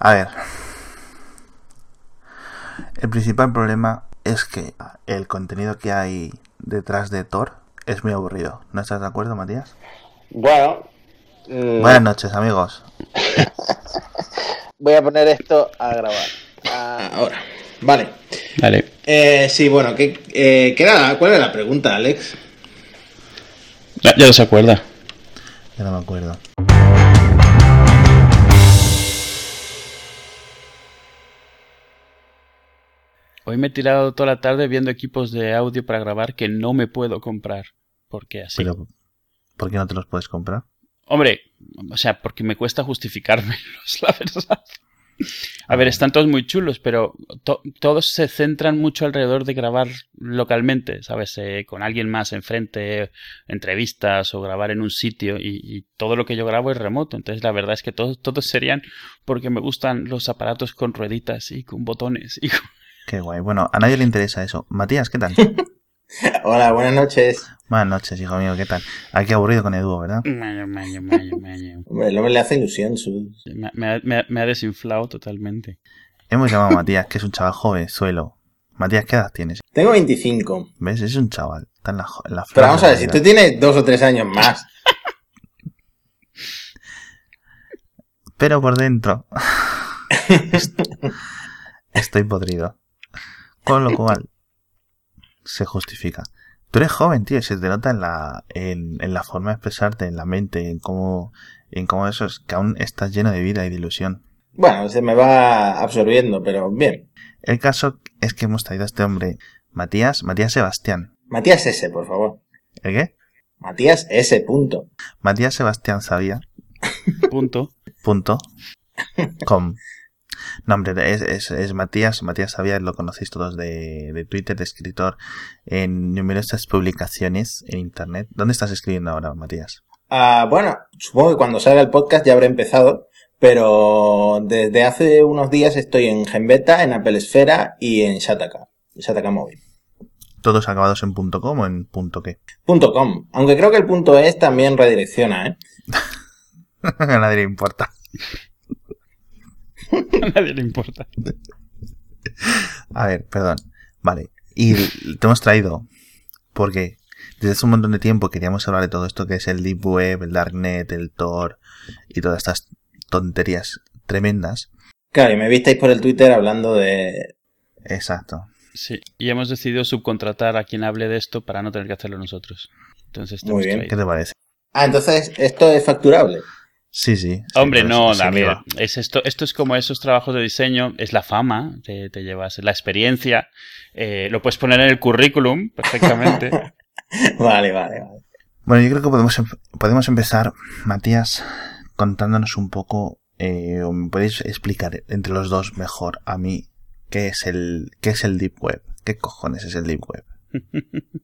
A ver. El principal problema es que el contenido que hay detrás de Thor es muy aburrido. ¿No estás de acuerdo, Matías? Bueno. mm, Buenas noches, amigos. Voy a poner esto a grabar. Ahora. Vale. Vale. Eh, sí, bueno, ¿qué, eh, ¿qué era- ¿cuál era la pregunta, Alex? Ya, ya no se acuerda. Ya no me acuerdo. Hoy me he tirado toda la tarde viendo equipos de audio para grabar que no me puedo comprar. Porque así. Pero, ¿por qué no te los puedes comprar? Hombre, o sea, porque me cuesta justificármelos, la verdad. A ver, están todos muy chulos, pero to- todos se centran mucho alrededor de grabar localmente, ¿sabes? Eh, con alguien más enfrente, entrevistas o grabar en un sitio y, y todo lo que yo grabo es remoto. Entonces, la verdad es que todos, todos serían porque me gustan los aparatos con rueditas y con botones y con- Qué guay. Bueno, a nadie le interesa eso. Matías, ¿qué tal? Hola, buenas noches. Buenas noches, hijo mío, ¿qué tal? Aquí aburrido con Edu, ¿verdad? Maño, maño, maño, maño. Hombre, el hombre le hace ilusión. Su... Me, me ha- me ha- me ha desinflado totalmente. Hemos llamado a Matías, que es un chaval joven, suelo. Matías, ¿qué edad tienes? Tengo 25. ¿Ves? Es un chaval. Está en la, en la Pero vamos a ver, si tú tienes dos o tres años más. Pero por dentro. est- Estoy podrido. Con lo cual. Se justifica. Tú eres joven, tío. Se te nota en la, en, en la forma de expresarte, en la mente, en cómo, en cómo eso es que aún estás lleno de vida y de ilusión. Bueno, se me va absorbiendo, pero bien. El caso es que hemos traído a este hombre, Matías, Matías Sebastián. Matías S, por favor. ¿El qué? Matías S, punto. Matías Sebastián sabía. Punto. punto com. No, hombre, es, es, es Matías, Matías Sabía, lo conocéis todos de, de Twitter, de escritor en numerosas publicaciones en internet. ¿Dónde estás escribiendo ahora, Matías? Ah, bueno, supongo que cuando salga el podcast ya habré empezado, pero desde hace unos días estoy en Genbeta, en Apple Esfera y en Shataka, Shataka Móvil. ¿Todos acabados en punto .com o en punto .qué? Punto .com, aunque creo que el punto .es también redirecciona, ¿eh? A nadie le importa. A nadie le importa. A ver, perdón. Vale. Y te hemos traído porque desde hace un montón de tiempo queríamos hablar de todo esto que es el Deep Web, el Darknet, el Tor y todas estas tonterías tremendas. Claro, y me visteis por el Twitter hablando de... Exacto. Sí, y hemos decidido subcontratar a quien hable de esto para no tener que hacerlo nosotros. Entonces, te Muy hemos bien. traído. ¿Qué te parece? Ah, entonces esto es facturable. Sí, sí. Hombre, no, IVA. es esto, esto es como esos trabajos de diseño, es la fama, te, te llevas la experiencia, eh, lo puedes poner en el currículum perfectamente. Vale, vale, vale. Bueno, yo creo que podemos, em- podemos empezar, Matías, contándonos un poco, eh, o me podéis explicar entre los dos mejor a mí qué es el, qué es el Deep Web. ¿Qué cojones es el Deep Web?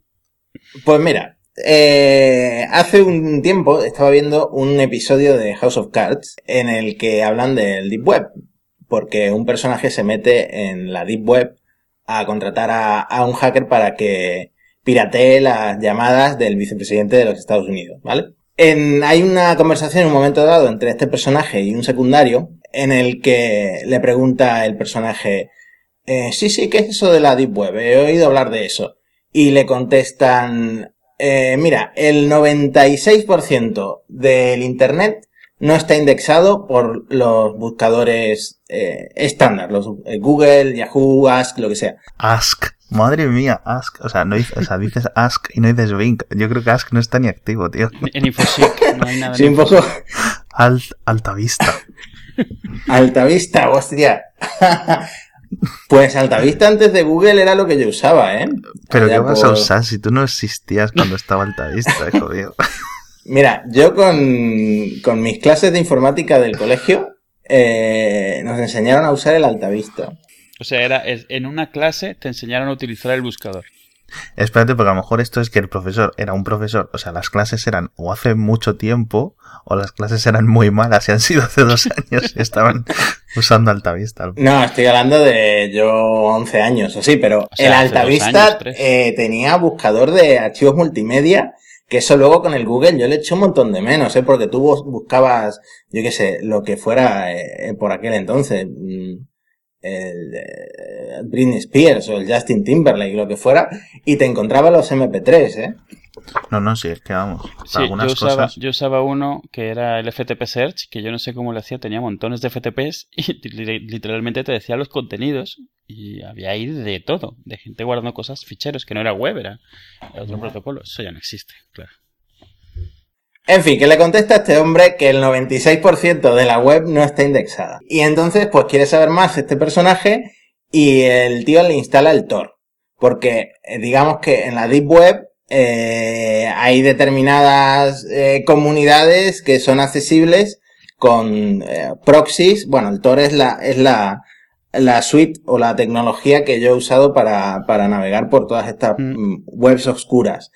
Pues mira, eh, hace un tiempo estaba viendo un episodio de House of Cards en el que hablan del Deep Web, porque un personaje se mete en la Deep Web a contratar a, a un hacker para que piratee las llamadas del vicepresidente de los Estados Unidos, ¿vale? En- hay una conversación en un momento dado entre este personaje y un secundario en el que le pregunta el personaje, eh, sí, sí, ¿qué es eso de la Deep Web? He oído hablar de eso. Y le contestan, eh, mira, el 96% del Internet no está indexado por los buscadores eh, estándar, los eh, Google, Yahoo, Ask, lo que sea. Ask. Madre mía, Ask. O sea, no dices, o sea, dices Ask y no dices Bing. Yo creo que Ask no está ni activo, tío. En Infosic no hay nada. en Sí, un poco Alt, altavista. altavista, hostia. Pues altavista antes de Google era lo que yo usaba, ¿eh? Pero Allá ¿qué vas a usar si tú no existías cuando estaba altavista, hijo mío? Mira, yo con, con mis clases de informática del colegio eh, nos enseñaron a usar el altavista. O sea, era, en una clase te enseñaron a utilizar el buscador. Espérate, porque a lo mejor esto es que el profesor era un profesor, o sea, las clases eran o hace mucho tiempo o las clases eran muy malas y han sido hace dos años y estaban usando Altavista. No, estoy hablando de yo 11 años o sí, pero el Altavista eh, tenía buscador de archivos multimedia que eso luego con el Google yo le eché un montón de menos, ¿eh? Porque tú buscabas, yo qué sé, lo que fuera eh, por aquel entonces. Mm, el eh, Britney Spears o el Justin Timberlake, lo que fuera, y te encontraba los MP3, ¿eh? No, no, sí, es que vamos. algunas yo, usaba, cosas... yo usaba uno que era el FTP Search, que yo no sé cómo lo hacía, tenía montones de FTPs y literalmente te decía los contenidos y había ahí de todo, de gente guardando cosas, ficheros, que no era web, era otro protocolo. Eso ya no existe, claro. En fin, que le contesta a este hombre que el 96% de la web no está indexada. Y entonces, pues quiere saber más este personaje y el tío le instala el Tor. Porque eh, digamos que en la Deep Web eh, hay determinadas eh, comunidades que son accesibles con proxies. Bueno, el Tor es la, es la, la suite o la tecnología que yo he usado para, para navegar por todas estas mm. Mm, webs oscuras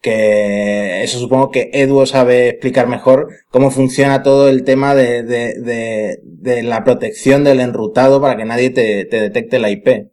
que eso supongo que Edu sabe explicar mejor cómo funciona todo el tema de, de, de, de la protección del enrutado para que nadie te, te detecte la IP.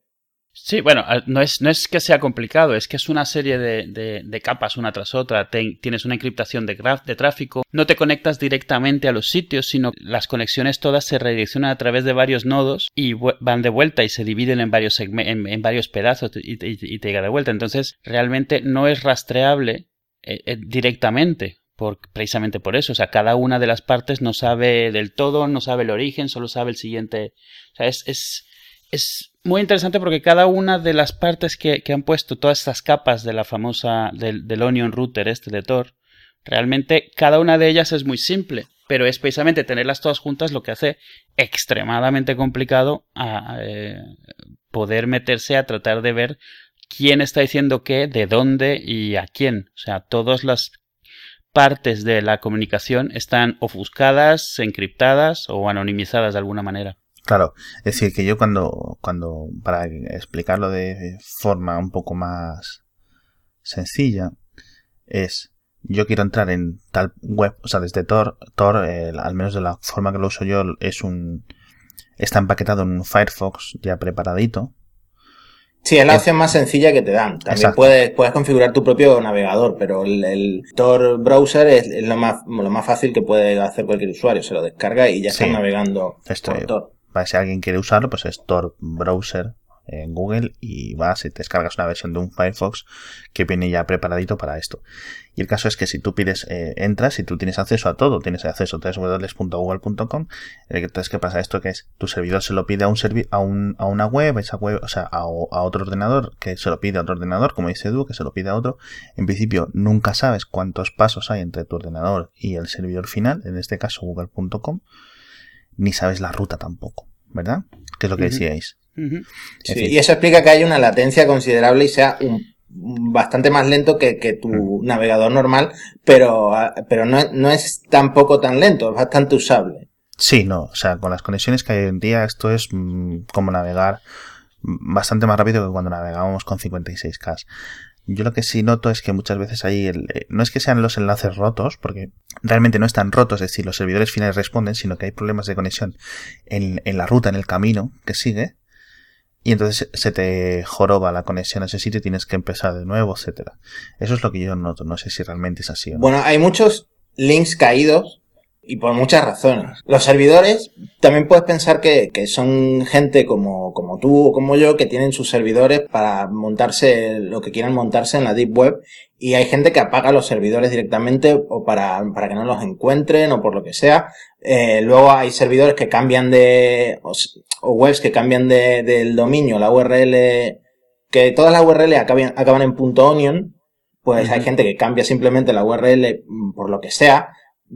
Sí, bueno, no es, no es que sea complicado, es que es una serie de, de, capas una tras otra. tienes una encriptación de, de tráfico, no te conectas directamente a los sitios, sino las conexiones todas se redireccionan a través de varios nodos y van de vuelta y se dividen en varios, en, varios pedazos y, te llega de vuelta. Entonces, realmente no es rastreable eh, eh, directamente. Por, precisamente por eso, o sea, cada una de las partes no sabe del todo, no sabe el origen, solo sabe el siguiente. O sea, es, es muy interesante porque cada una de las partes que, han puesto, todas estas capas de la famosa, del, Onion Router este de Tor, realmente cada una de ellas es muy simple, pero es precisamente tenerlas todas juntas lo que hace extremadamente complicado a, eh, poder meterse a tratar de ver quién está diciendo qué, de dónde y a quién. O sea, todas las partes de la comunicación están ofuscadas, encriptadas o anonimizadas de alguna manera. Claro, es decir, que yo cuando, cuando, para explicarlo de forma un poco más sencilla, es, yo quiero entrar en tal web, o sea, desde Tor, Tor, al menos de la forma que lo uso yo, es un, está empaquetado en un Firefox ya preparadito. Sí, es la opción más sencilla que te dan. También puedes, puedes configurar tu propio navegador, pero el, Tor browser es, lo, más, lo más fácil que puede hacer cualquier usuario. Se lo descarga y ya está navegando por Tor si alguien quiere usarlo, pues es Tor Browser en Google y vas y te descargas una versión de un Firefox que viene ya preparadito para esto. Y el caso es que si tú pides, eh, entras y tú tienes acceso a todo, tienes acceso a www.google.com, entonces ¿qué pasa? Esto que es, tu servidor se lo pide a un a, un, a una web, esa web, o sea, a, a, otro ordenador, que se lo pide a otro ordenador, como dice Edu, que se lo pide a otro. En principio, nunca sabes cuántos pasos hay entre tu ordenador y el servidor final, en este caso google.com ni sabes la ruta tampoco, ¿verdad? Que es lo que decíais. sí, y eso explica que hay una latencia considerable y sea un, bastante más lento que, tu navegador normal, pero, pero no, no es tampoco tan lento, es bastante usable. Sí, no, o sea, con las conexiones que hay hoy en día, esto es mm, como navegar bastante más rápido que cuando navegábamos con 56K. Yo lo que sí noto es que muchas veces hay, el, eh, no es que sean los enlaces rotos, porque realmente no están rotos, es decir, los servidores finales responden, sino que hay problemas de conexión en, en la ruta, en el camino que sigue, y entonces se te joroba la conexión a ese sitio y tienes que empezar de nuevo, etcétera. Eso es lo que yo noto, no sé si realmente es así o no. Bueno, hay muchos links caídos y por muchas razones. Los servidores, también puedes pensar que, que, son gente como, como tú o como yo que tienen sus servidores para montarse lo que quieran montarse en la Deep Web y hay gente que apaga los servidores directamente o para, para que no los encuentren o por lo que sea. Eh, luego hay servidores que cambian de, o, webs que cambian de, del dominio, la URL, que todas las URL acaban, acaban en .onion, pues hay gente que cambia simplemente la URL mm, por lo que sea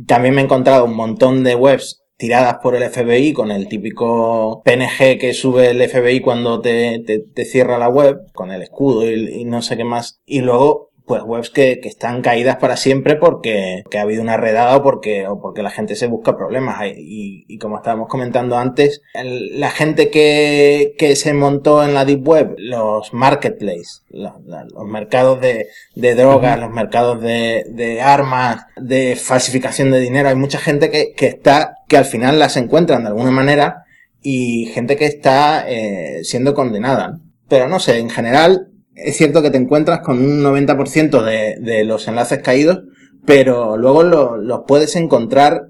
también me he encontrado un montón de webs tiradas por el FBI con el típico PNG que sube el FBI cuando te, te, cierra la web, con el escudo y, no sé qué más. Y luego, pues webs que, que, están caídas para siempre porque, que ha habido una redada o porque, o porque la gente se busca problemas. Y, y como estábamos comentando antes, la gente que, que se montó en la Deep Web, los marketplaces, los, los mercados de, de drogas, los mercados de, de, armas, de falsificación de dinero, hay mucha gente que, que está, que al final las encuentran de alguna manera y gente que está eh, siendo condenada. Pero no sé, en general es cierto que te encuentras con un 90% de, de los enlaces caídos, pero luego los puedes encontrar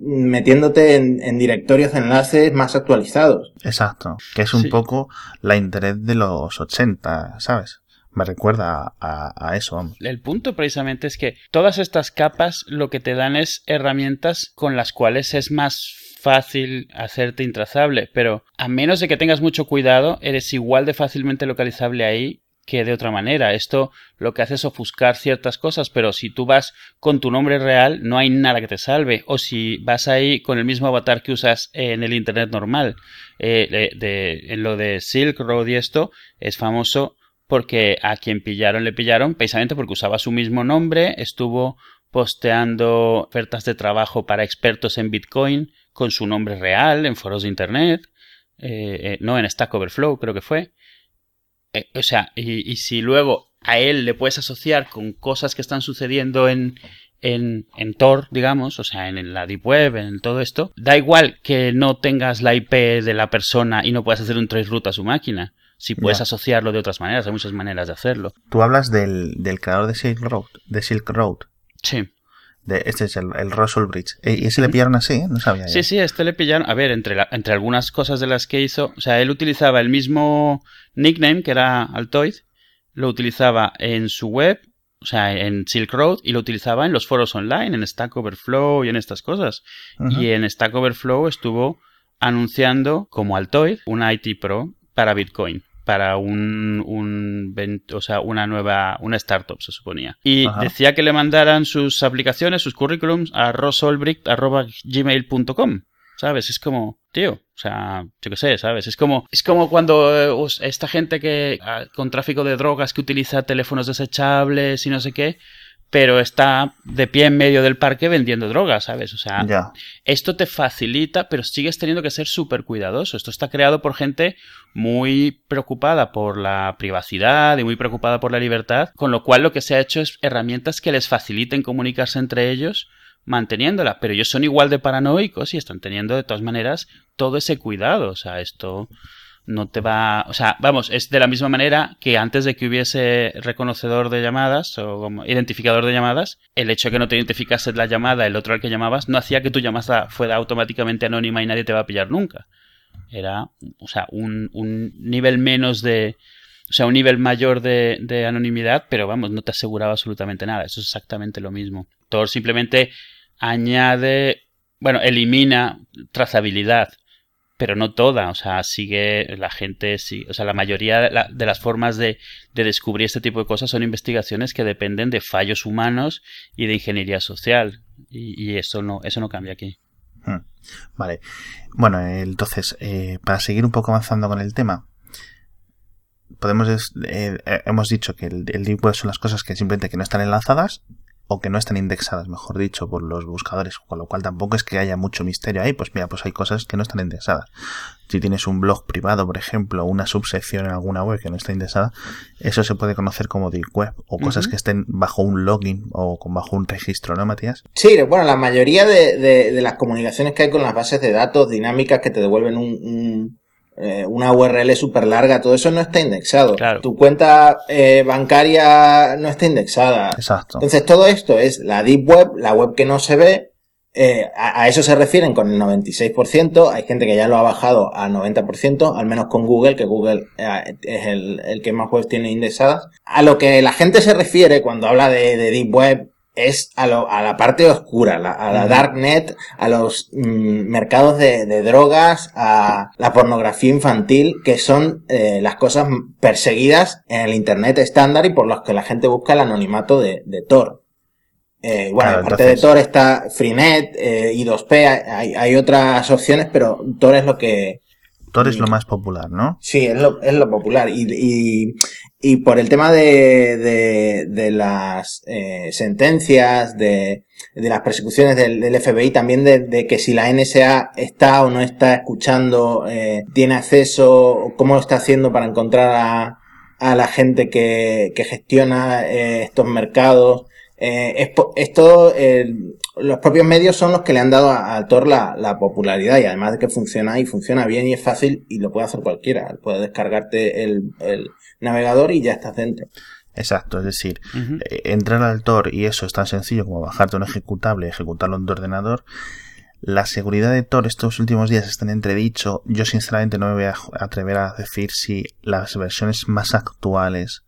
metiéndote en, directorios de enlaces más actualizados. Exacto, que es un poco la interés de los 80, ¿sabes? Me recuerda a, a, eso, vamos. El punto precisamente es que todas estas capas lo que te dan es herramientas con las cuales es más fácil hacerte intrazable, pero a menos de que tengas mucho cuidado, eres igual de fácilmente localizable ahí que de otra manera. Esto lo que hace es ofuscar ciertas cosas, pero si tú vas con tu nombre real, no hay nada que te salve. O si vas ahí con el mismo avatar que usas en el Internet normal. Eh, de, en lo de Silk Road y esto, es famoso porque a quien pillaron le pillaron precisamente porque usaba su mismo nombre, estuvo posteando ofertas de trabajo para expertos en Bitcoin con su nombre real en foros de Internet, eh, eh, no en Stack Overflow creo que fue, eh, o sea, y, si luego a él le puedes asociar con cosas que están sucediendo en, en, en Tor, digamos, o sea, en, la Deep Web, en todo esto, da igual que no tengas la IP de la persona y no puedas hacer un traceroute a su máquina. Si puedes asociarlo de otras maneras, hay muchas maneras de hacerlo. Tú hablas del, del creador de Silk Road, de Silk Road. Sí este es el, el Russell Bridge. Eh, ¿Y ese le pillaron así? No sabía. Sí, sí, este le pillaron. A ver, entre, entre algunas cosas de las que hizo. O sea, él utilizaba el mismo nickname que era Altoid. Lo utilizaba en su web, o sea, en Silk Road, y lo utilizaba en los foros online, en Stack Overflow y en estas cosas. Y en Stack Overflow estuvo anunciando como Altoid una IT Pro para Bitcoin para un, un o sea, una nueva, una startup se suponía. Y decía que le mandaran sus aplicaciones, sus currículums a rosolbricht.gmail.com. ¿Sabes? Es como, tío, o sea, yo qué sé, ¿sabes? Es como, es como cuando eh, esta gente que, ah, con tráfico de drogas que utiliza teléfonos desechables y no sé qué, pero está de pie en medio del parque vendiendo drogas, ¿sabes? O sea, esto te facilita, pero sigues teniendo que ser súper cuidadoso. Esto está creado por gente muy preocupada por la privacidad y muy preocupada por la libertad, con lo cual lo que se ha hecho es herramientas que les faciliten comunicarse entre ellos manteniéndola, pero ellos son igual de paranoicos y están teniendo de todas maneras todo ese cuidado. O sea, esto no te va, o sea, vamos, es de la misma manera que antes de que hubiese reconocedor de llamadas o como identificador de llamadas, el hecho de que no te identificase la llamada, el otro al que llamabas, no hacía que tu llamada fuera automáticamente anónima y nadie te va a pillar nunca. Era, o sea, un, un nivel menos de, o sea, un nivel mayor de, de anonimidad, pero vamos, no te aseguraba absolutamente nada. Eso es exactamente lo mismo. Tor simplemente añade, bueno, elimina trazabilidad pero no toda, o sea, sigue la gente, sí, o sea, la mayoría de, las formas de, descubrir este tipo de cosas son investigaciones que dependen de fallos humanos y de ingeniería social, y, eso no, eso no cambia aquí. Hmm. Vale, bueno, entonces, eh, para seguir un poco avanzando con el tema, podemos, eh, eh, hemos dicho que el, el deep web son las cosas que simplemente que no están enlazadas o que no están indexadas, mejor dicho, por los buscadores, con lo cual tampoco es que haya mucho misterio ahí, pues mira, pues hay cosas que no están indexadas. Si tienes un blog privado, por ejemplo, una subsección en alguna web que no está indexada, eso se puede conocer como deep web, o cosas que estén bajo un login o bajo un registro, ¿no, Matías? Sí, bueno, la mayoría de, las comunicaciones que hay con las bases de datos dinámicas que te devuelven un eh, una URL súper larga, todo eso no está indexado. Tu cuenta eh, bancaria no está indexada. Exacto. Entonces todo esto es la deep web, la web que no se ve. Eh, a, eso se refieren con el 96%. Hay gente que ya lo ha bajado al 90%, al menos con Google, que Google es el, el, que más webs tiene indexadas. A lo que la gente se refiere cuando habla de, de deep web es a, lo, a la parte oscura, a la darknet, a los mm, mercados de, de, drogas, a la pornografía infantil, que son eh, las cosas perseguidas en el Internet estándar y por las que la gente busca el anonimato de, de Tor. Eh, bueno, aparte de Tor está Freenet, eh, I2P, hay, hay, otras opciones, pero Tor es lo que, Es lo más popular, ¿no? Sí, es lo, es lo popular. Y, y, y por el tema de, de, de las eh, sentencias, de, de las persecuciones del, del FBI, también de, de, que si la NSA está o no está escuchando, eh, tiene acceso, cómo lo está haciendo para encontrar a, a la gente que, que gestiona eh, estos mercados. Eh, es, es, todo, eh, los propios medios son los que le han dado a, a Tor la, la, popularidad y además de que funciona y funciona bien y es fácil y lo puede hacer cualquiera. Puedes descargarte el, el navegador y ya estás dentro. Exacto, es decir, uh -huh. entrar al Tor y eso es tan sencillo como bajarte un ejecutable y ejecutarlo en tu ordenador. La seguridad de Tor estos últimos días está en entredicho. Yo sinceramente no me voy a atrever a decir si las versiones más actuales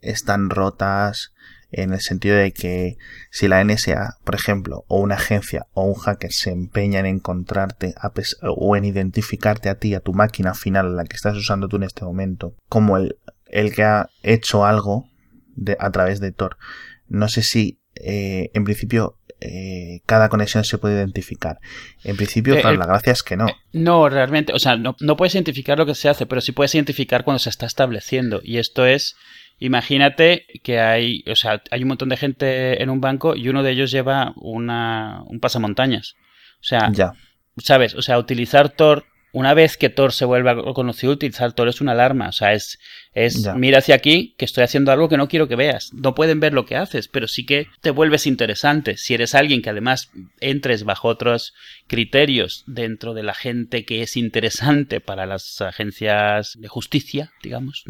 están rotas en el sentido de que si la NSA, por ejemplo, o una agencia o un hacker se empeña en encontrarte o en identificarte a ti, a tu máquina final, a la que estás usando tú en este momento, como el, el que ha hecho algo de, a través de Tor. No sé si eh, en principio eh, cada conexión se puede identificar. En principio, eh, claro, la gracia es que no. no, realmente, o sea, no, no, puedes identificar lo que se hace, pero sí puedes identificar cuando se está estableciendo. Y esto es, imagínate que hay, o sea, hay un montón de gente en un banco y uno de ellos lleva una, un pasamontañas. O sea, ya. ¿sabes? O sea, utilizar Tor una vez que Tor se vuelva conocido, utilizar Tor es una alarma. O sea, es, es mira hacia aquí que estoy haciendo algo que no quiero que veas. No pueden ver lo que haces, pero sí que te vuelves interesante. Si eres alguien que además entres bajo otros criterios dentro de la gente que es interesante para las agencias de justicia, digamos,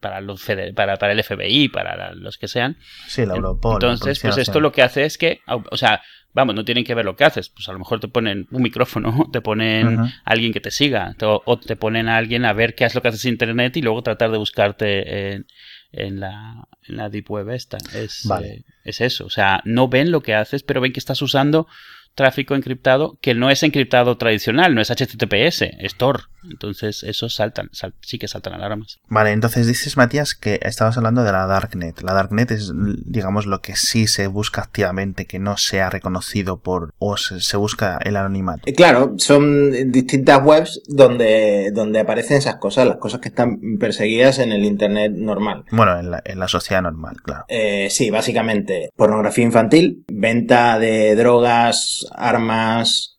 para los para, para el FBI, para los que sean. Sí, la Europol. Entonces, pues esto lo que hace es que, o sea, vamos, no tienen que ver lo que haces. Pues a lo mejor te ponen un micrófono, te ponen uh -huh. a alguien que te siga, o, o, te ponen a alguien a ver qué es lo que haces en internet y luego tratar de buscarte en, en, la, en la deep web esta. Es, vale. eh, es eso. O sea, no ven lo que haces, pero ven que estás usando tráfico encriptado que no es encriptado tradicional, no es HTTPS, es Tor. Entonces, esos saltan, sal, sí que saltan alarmas. Vale, entonces dices, Matías, que estabas hablando de la Darknet. La Darknet es, digamos, lo que sí se busca activamente, que no sea reconocido por, o se, se busca el anonimato. Claro, son distintas webs donde, donde aparecen esas cosas, las cosas que están perseguidas en el Internet normal. Bueno, en la, en la sociedad normal, claro. Eh, sí, básicamente, pornografía infantil, venta de drogas, armas,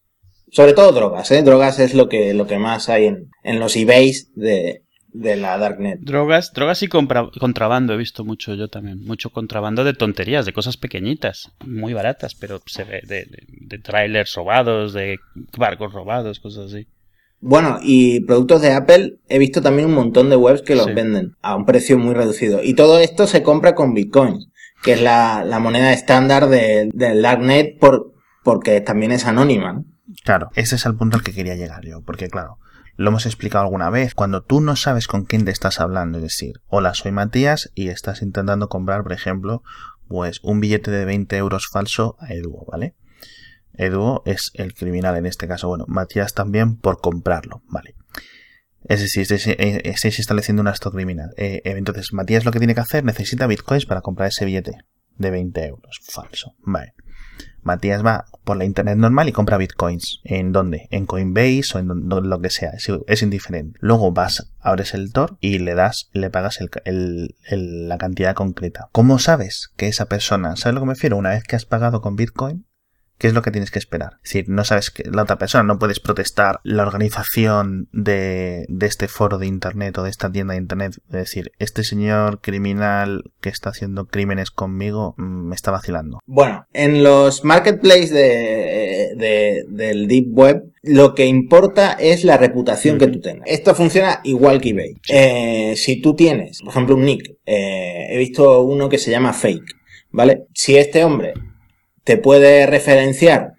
sobre todo drogas, ¿eh? Drogas es lo que, lo que más hay en, en los eBays de, de la Darknet. Drogas, drogas y compra, contrabando he visto mucho yo también. Mucho contrabando de tonterías, de cosas pequeñitas, muy baratas, pero se ve de, de, de trailers robados, de barcos robados, cosas así. Bueno, y productos de Apple he visto también un montón de webs que los sí. venden a un precio muy reducido. Y todo esto se compra con Bitcoin, que es la, la moneda estándar del de Darknet por, porque también es anónima. ¿no? Claro, ese es el punto al que quería llegar yo, porque claro, lo hemos explicado alguna vez, cuando tú no sabes con quién te estás hablando, es decir, hola, soy Matías y estás intentando comprar, por ejemplo, pues un billete de 20 euros falso a Eduo, ¿vale? Eduo es el criminal en este caso, bueno, Matías también por comprarlo, ¿vale? Es decir, estáis estableciendo un acto criminal. Eh, entonces, Matías lo que tiene que hacer, necesita bitcoins para comprar ese billete de 20 euros falso, ¿vale? Matías va por la internet normal y compra bitcoins. ¿En dónde? En Coinbase o en lo que sea. Es, indiferente. Luego vas, abres el Tor y le das, le pagas la cantidad concreta. ¿Cómo sabes que esa persona, ¿sabes a lo que me refiero? Una vez que has pagado con bitcoin, ¿Qué es lo que tienes que esperar? Es decir, no sabes que la otra persona, no puedes protestar la organización de, de, este foro de internet o de esta tienda de internet. Es decir, este señor criminal que está haciendo crímenes conmigo mm, me está vacilando. Bueno, en los marketplaces de, de, del Deep Web, lo que importa es la reputación mm. que tú tengas. Esto funciona igual que eBay. Eh, si tú tienes, por ejemplo, un nick, eh, he visto uno que se llama Fake, ¿vale? Si este hombre te puede referenciar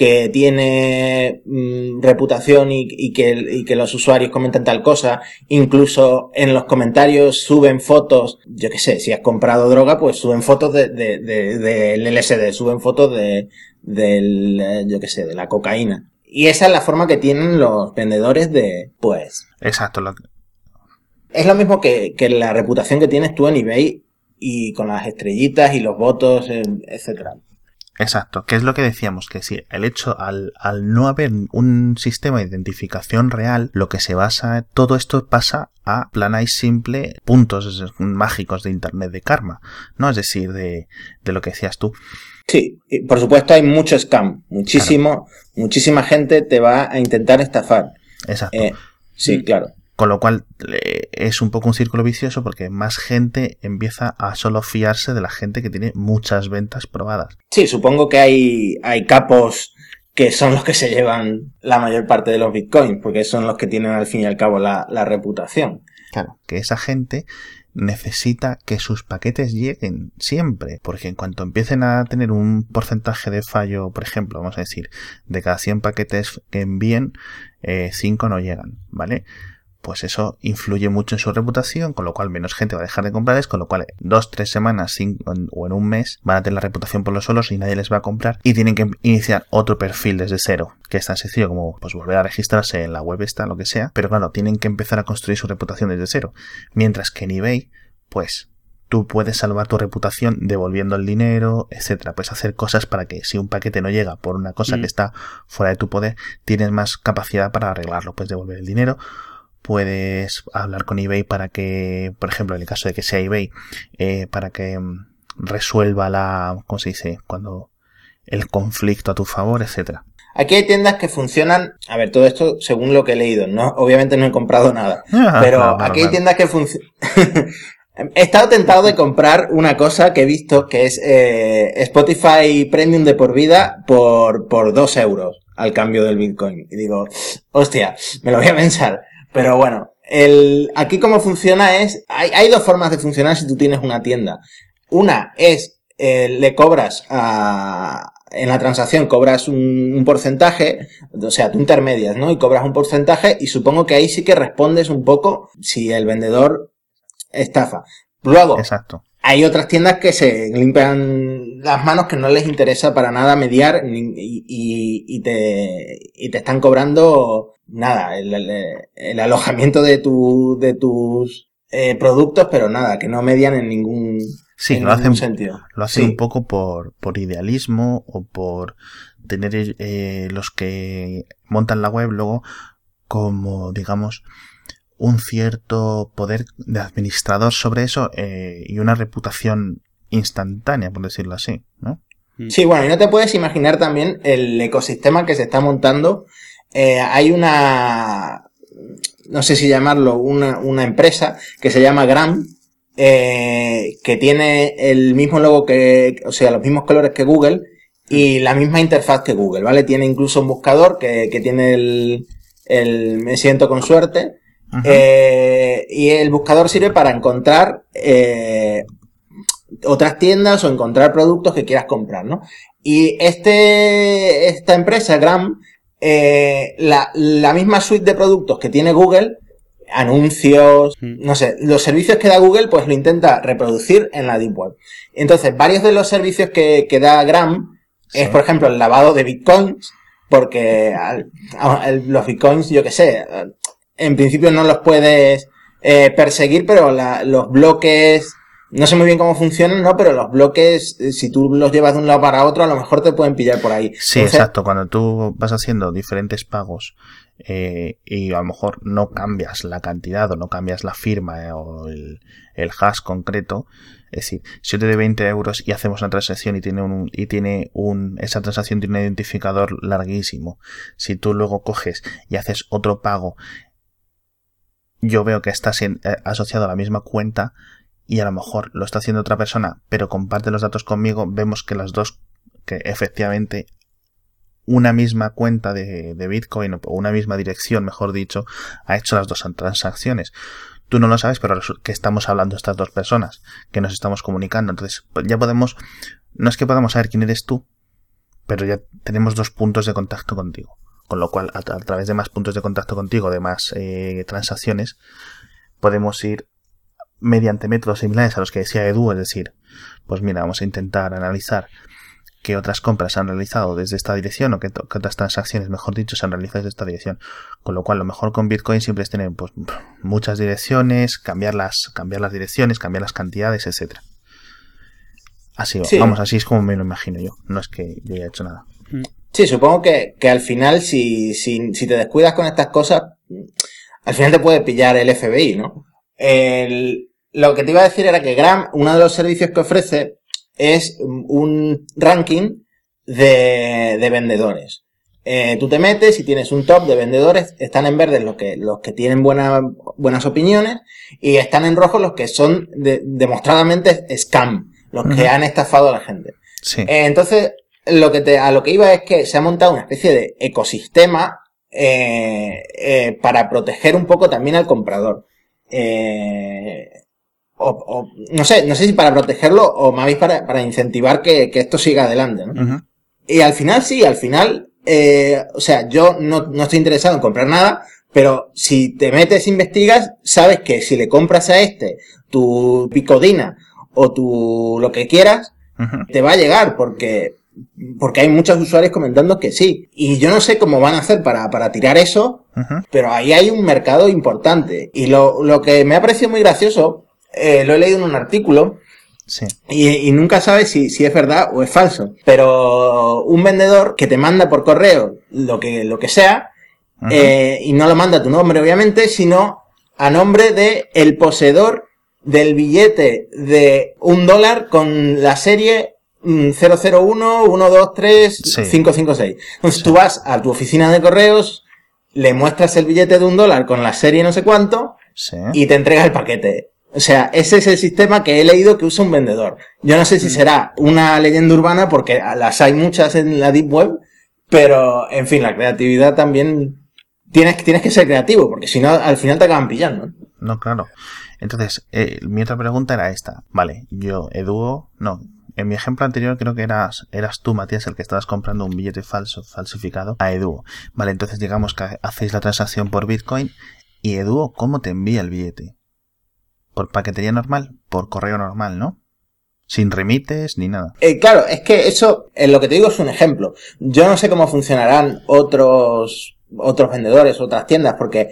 que tiene mmm, reputación y, y, que, y, que, los usuarios comentan tal cosa, incluso en los comentarios suben fotos, yo qué sé, si has comprado droga, pues suben fotos del de, de, de, de LSD, suben fotos de, del, yo qué sé, de la cocaína. Y esa es la forma que tienen los vendedores de, pues... Exacto. Lo... Es lo mismo que, que la reputación que tienes tú en eBay y con las estrellitas y los votos, etcétera. Exacto, que es lo que decíamos, que si el hecho, al, al no haber un sistema de identificación real, lo que se basa, todo esto pasa a plana y simple puntos mágicos de Internet de karma, ¿no? Es decir, de, de lo que decías tú. Sí, y por supuesto hay mucho scam, muchísimo, muchísima gente te va a intentar estafar. Exacto. Eh, sí, Mm. claro. Con lo cual eh, es un poco un círculo vicioso porque más gente empieza a solo fiarse de la gente que tiene muchas ventas probadas. Sí, supongo que hay, hay capos que son los que se llevan la mayor parte de los bitcoins, porque son los que tienen al fin y al cabo la, la reputación. Claro. Que esa gente necesita que sus paquetes lleguen siempre, porque en cuanto empiecen a tener un porcentaje de fallo, por ejemplo, vamos a decir, de cada 100 paquetes que envíen, 5 no llegan, ¿vale? Pues eso influye mucho en su reputación, con lo cual menos gente va a dejar de comprarles, con lo cual dos, tres semanas cinco, o en un mes van a tener la reputación por los solos y nadie les va a comprar y tienen que iniciar otro perfil desde cero, que es tan sencillo como pues volver a registrarse en la web esta, lo que sea, pero claro, tienen que empezar a construir su reputación desde cero. Mientras que en eBay, pues tú puedes salvar tu reputación devolviendo el dinero, etcétera. Puedes hacer cosas para que si un paquete no llega por una cosa Mm. que está fuera de tu poder, tienes más capacidad para arreglarlo. Puedes devolver el dinero, puedes hablar con eBay para que, por ejemplo, en el caso de que sea eBay, eh, para que mm, resuelva la, ¿cómo se dice? Cuando el conflicto a tu favor, etcétera. Aquí hay tiendas que funcionan, a ver, todo esto según lo que he leído, no, obviamente no he comprado nada, pero Claro, claro, aquí hay tiendas que funcionan. He estado tentado de comprar una cosa que he visto que es eh, Spotify Premium de por vida por, por dos euros al cambio del Bitcoin. Y digo, hostia, me lo voy a pensar. Pero bueno, el, aquí cómo funciona es, hay, hay dos formas de funcionar si tú tienes una tienda. Una es, eh, le cobras a, en la transacción cobras un, un porcentaje, o sea, tú intermedias, ¿no? Y cobras un porcentaje y supongo que ahí sí que respondes un poco si el vendedor estafa. Luego, Exacto. hay otras tiendas que se limpian las manos que no les interesa para nada mediar y, y- y te, y te están cobrando nada, el, el- el alojamiento de, tu, de tus eh, productos, pero nada, que no median en ningún, Sí, en lo ningún hacen, sentido. lo hacen Sí. un poco por, por idealismo o por tener eh, los que montan la web luego como, digamos, un cierto poder de administrador sobre eso eh, y una reputación instantánea, por decirlo así, ¿no? Sí, bueno, y no te puedes imaginar también el ecosistema que se está montando. Eh, hay una, no sé si llamarlo, una, una empresa que se llama Gram, eh, que tiene el mismo logo que, o sea, los mismos colores que Google y la misma interfaz que Google, ¿vale? Tiene incluso un buscador que, que tiene el, el me siento con suerte. Eh, y el buscador sirve para encontrar eh, otras tiendas o encontrar productos que quieras comprar, ¿no? Y este, esta empresa, Gram, eh, la, la misma suite de productos que tiene Google, anuncios, Mm. no sé, los servicios que da Google, pues lo intenta reproducir en la Deep Web. Entonces, varios de los servicios que, que da Gram es, Sí. por ejemplo, el lavado de bitcoins, porque al- los bitcoins, yo qué sé, en principio no los puedes eh, perseguir, pero la- los bloques, no sé muy bien cómo funcionan, ¿no? Pero los bloques, eh, si tú los llevas de un lado para otro, a lo mejor te pueden pillar por ahí. Sí, Entonces, exacto. Cuando tú vas haciendo diferentes pagos eh, y a lo mejor no cambias la cantidad o no cambias la firma eh, o el, el hash concreto, es decir, si yo te doy 20 euros y hacemos una transacción y tiene un, y tiene un, esa transacción tiene un identificador larguísimo, si tú luego coges y haces otro pago, yo veo que estás en- eh, asociado a la misma cuenta y a lo mejor lo está haciendo otra persona, pero comparte los datos conmigo, vemos que las dos, que efectivamente una misma cuenta de, Bitcoin o una misma dirección, mejor dicho, ha hecho las dos transacciones. Tú no lo sabes, pero que estamos hablando estas dos personas, que nos estamos comunicando. Entonces, pues ya podemos, no es que podamos saber quién eres tú, pero ya tenemos dos puntos de contacto contigo. Con lo cual, a, a través de más puntos de contacto contigo, de más eh, transacciones, podemos ir mediante métodos similares a los que decía Edu, es decir, pues mira, vamos a intentar analizar qué otras compras se han realizado desde esta dirección o qué, otras transacciones, mejor dicho, se han realizado desde esta dirección. Con lo cual, lo mejor con Bitcoin siempre es tener pues, muchas direcciones, cambiar las, cambiar las direcciones, cambiar las cantidades, etcétera. Así, Sí. vamos, así es como me lo imagino yo. No es que yo haya hecho nada. Sí, supongo que, que al final, si, si, si te descuidas con estas cosas, al final te puede pillar el FBI, ¿no? El- lo que te iba a decir era que Gram, uno de los servicios que ofrece es un ranking de, de vendedores. Eh, tú te metes y tienes un top de vendedores, están en verde los que, los que tienen buena- buenas opiniones y están en rojo los que son de- demostradamente scam, los que han estafado a la gente. Sí. Eh, entonces, lo que te, a lo que iba es que se ha montado una especie de ecosistema eh, para proteger un poco también al comprador. Eh, o, o- no sé, no sé si para protegerlo o más bien para, para incentivar que, que esto siga adelante, ¿no? Y al final sí, al final, eh, o sea, yo no, no estoy interesado en comprar nada, pero si te metes, investigas, sabes que si le compras a este tu picodina o tu lo que quieras, te va a llegar porque, porque hay muchos usuarios comentando que sí. Y yo no sé cómo van a hacer para, para tirar eso, pero ahí hay un mercado importante. Y lo, lo que me ha parecido muy gracioso, eh, lo he leído en un artículo, Sí. y, y nunca sabes si, si es verdad o es falso. Pero un vendedor que te manda por correo lo que, lo que sea, eh, y no lo manda a tu nombre, obviamente, sino a nombre de el poseedor del billete de un dólar con la serie mm, 001 123 Sí. 556. Entonces tú vas a tu oficina de correos, le muestras el billete de un dólar con la serie no sé cuánto, Sí. y te entrega el paquete. O sea, ese es el sistema que he leído que usa un vendedor. Yo no sé si será una leyenda urbana porque las hay muchas en la Deep Web, pero en fin, la creatividad también tienes, tienes que ser creativo porque si no, al final te acaban pillando. No, claro. Entonces, eh, mi otra pregunta era esta. Vale, yo, Eduo, no. En mi ejemplo anterior creo que eras, eras tú, Matías, el que estabas comprando un billete falso, falsificado, a Eduo. Vale, entonces digamos que hacéis la transacción por Bitcoin y Eduo, ¿cómo te envía el billete? ¿Por paquetería normal? Por correo normal, ¿no? Sin remites ni nada. Eh, claro, es que eso, en lo que te digo es un ejemplo. Yo no sé cómo funcionarán otros, otros vendedores, otras tiendas, porque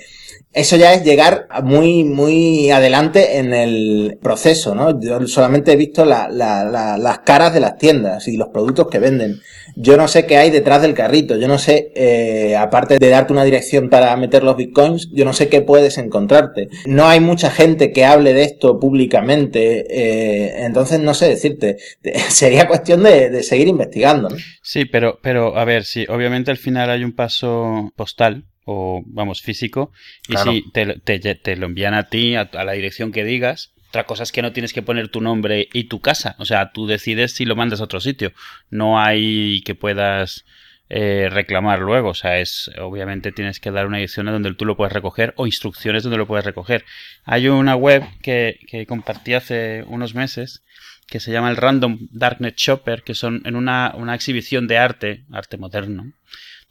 eso ya es llegar muy, muy adelante en el proceso, ¿no? Yo solamente he visto la- la- la- las caras de las tiendas y los productos que venden. Yo no sé qué hay detrás del carrito. Yo no sé, eh, aparte de darte una dirección para meter los bitcoins, yo no sé qué puedes encontrarte. No hay mucha gente que hable de esto públicamente, eh, entonces no sé decirte. Sería cuestión de, de seguir investigando, ¿no? Sí, pero, pero a ver, sí, obviamente al final hay un paso postal o, vamos, físico, y Claro. si te, lo- te, te lo envían a ti, a, a la dirección que digas, otra cosa es que no tienes que poner tu nombre y tu casa, o sea, tú decides si lo mandas a otro sitio, no hay que puedas eh, reclamar luego, o sea, es, obviamente tienes que dar una dirección a donde tú lo puedes recoger o instrucciones donde lo puedes recoger. Hay una web que, que compartí hace unos meses, que se llama el Random Darknet Shopper, que son en una, una exhibición de arte, arte moderno,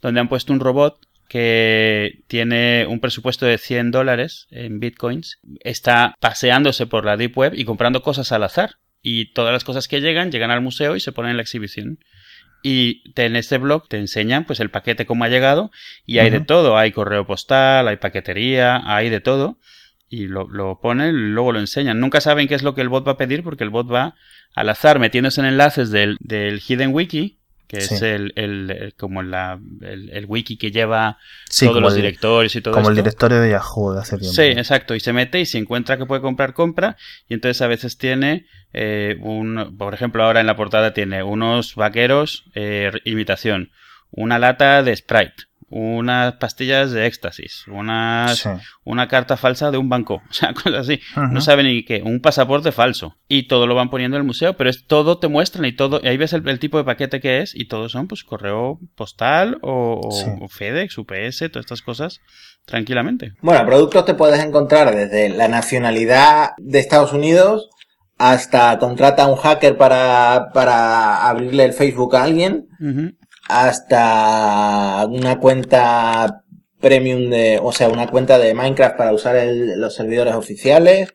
donde han puesto un robot que tiene un presupuesto de 100 dólares en bitcoins, está paseándose por la Deep Web y comprando cosas al azar. Y todas las cosas que llegan, llegan al museo y se ponen en la exhibición. Y en este blog te enseñan pues el paquete cómo ha llegado y hay de todo, hay correo postal, hay paquetería, hay de todo y lo, lo ponen y luego lo enseñan. Nunca saben qué es lo que el bot va a pedir porque el bot va al azar metiéndose en enlaces del, del Hidden Wiki, que Sí. es el, el- el- como la, el, el wiki que lleva Sí, todos los el, directorios y todo como el directorio de Yahoo de hace tiempo. Sí, exacto. Y se mete y se encuentra que puede comprar, compra. Y entonces a veces tiene eh, un, por ejemplo, ahora en la portada tiene unos vaqueros, eh, imitación, una lata de Sprite, unas pastillas de éxtasis, unas, Sí. una carta falsa de un banco, o sea, cosas así. No saben ni qué, un pasaporte falso. Y todo lo van poniendo en el museo, pero es todo te muestran y todo, y ahí ves el, el tipo de paquete que es, y todos son pues correo postal o, o- Sí. o FedEx, UPS, todas estas cosas, tranquilamente. Bueno, productos te puedes encontrar desde la nacionalidad de Estados Unidos hasta contrata a un hacker para, para abrirle el Facebook a alguien, Ujú. Hasta una cuenta premium de, o sea, una cuenta de Minecraft para usar el- los servidores oficiales,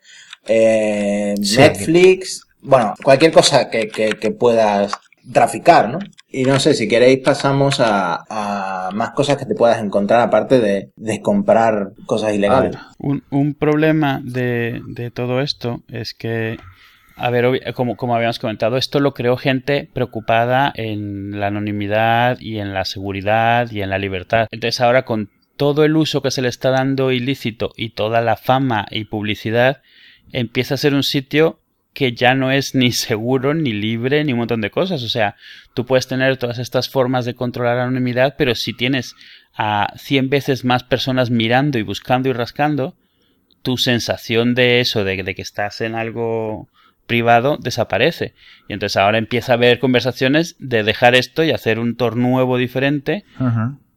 eh, Sí. Netflix, bueno, cualquier cosa que, que, que puedas traficar, ¿no? Y no sé, si queréis pasamos a, a más cosas que te puedas encontrar aparte de, de comprar cosas ilegales. Un, un problema de, de todo esto es que A ver, como, como habíamos comentado, esto lo creó gente preocupada en la anonimidad y en la seguridad y en la libertad. Entonces ahora con todo el uso que se le está dando ilícito y toda la fama y publicidad, empieza a ser un sitio que ya no es ni seguro, ni libre, ni un montón de cosas. O sea, tú puedes tener todas estas formas de controlar la anonimidad, pero si tienes a 100 veces más personas mirando y buscando y rascando, tu sensación de eso, de, que estás en algo privado, desaparece. Y entonces ahora empieza a haber conversaciones de dejar esto y hacer un Tor nuevo diferente.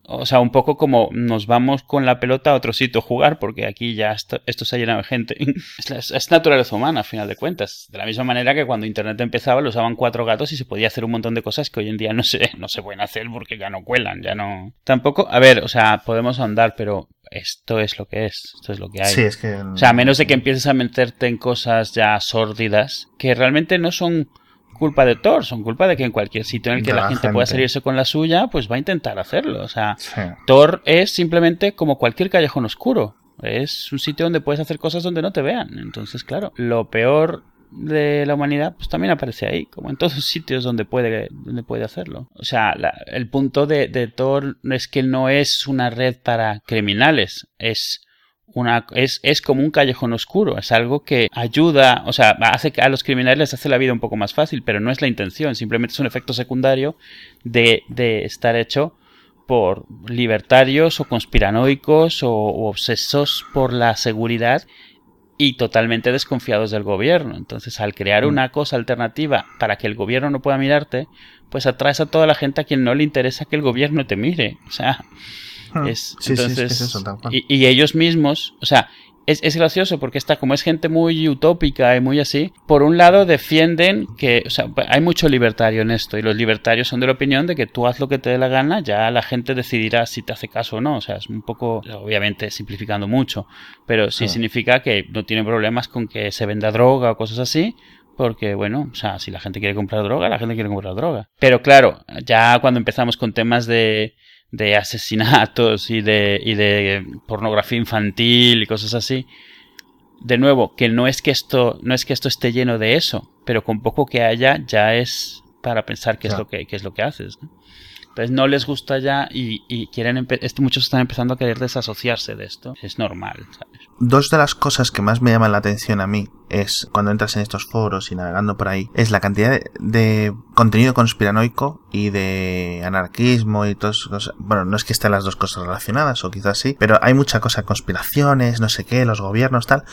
O sea, un poco como nos vamos con la pelota a otro sitio a jugar, porque aquí ya esto, se ha llenado de gente. Es, naturaleza humana, a final de cuentas. De la misma manera que cuando Internet empezaba lo usaban cuatro gatos y se podía hacer un montón de cosas que hoy en día no se, no se pueden hacer porque ya no cuelan, ya no... Tampoco, a ver, o sea, podemos ahondar, pero esto es lo que es, esto es lo que hay. Sí, es que... O sea, a menos de que empieces a meterte en cosas ya sórdidas, que realmente no son culpa de Thor, son culpa de que en cualquier sitio en el que la, gente, pueda salirse con la suya, pues va a intentar hacerlo. O sea, Thor es simplemente como cualquier callejón oscuro. Es un sitio donde puedes hacer cosas donde no te vean. Entonces, claro, lo peor de la humanidad pues también aparece ahí, como en todos sitios donde puede, donde puede hacerlo. O sea, el punto de, de Tor es que no es una red para criminales, es una, es, es como un callejón oscuro, es algo que ayuda, o sea, hace que a los criminales les hace la vida un poco más fácil, pero no es la intención, simplemente es un efecto secundario de, de estar hecho por libertarios o conspiranoicos o, obsesos por la seguridad y totalmente desconfiados del gobierno. Entonces, al crear mm. una cosa alternativa para que el gobierno no pueda mirarte, pues atraes a toda la gente a quien no le interesa que el gobierno te mire. O sea, es, entonces, y, ellos mismos, o sea, es, es, gracioso porque está, como es gente muy utópica y muy así, por un lado defienden que, o sea, hay mucho libertario en esto y los libertarios son de la opinión de que tú haz lo que te dé la gana, ya la gente decidirá si te hace caso o no, o sea, es un poco, obviamente simplificando mucho, pero sí significa que no tienen problemas con que se venda droga o cosas así, porque, bueno, o sea, si la gente quiere comprar droga, la gente quiere comprar droga. Pero claro, ya cuando empezamos con temas de de asesinatos y de, y de pornografía infantil y cosas así. De nuevo, que no es que esto, no es que esto esté lleno de eso, pero con poco que haya ya es para pensar qué es lo que, qué es lo que haces. Entonces no les gusta ya y, y quieren muchos están empezando a querer desasociarse de esto. Es normal, ¿sabes? Dos de las cosas que más me llaman la atención a mí es cuando entras en estos foros y navegando por ahí, es la cantidad de, contenido conspiranoico y de anarquismo y todo eso. Bueno, no es que estén las dos cosas relacionadas, o quizás sí, pero hay mucha cosa, conspiraciones, no sé qué, los gobiernos, tal,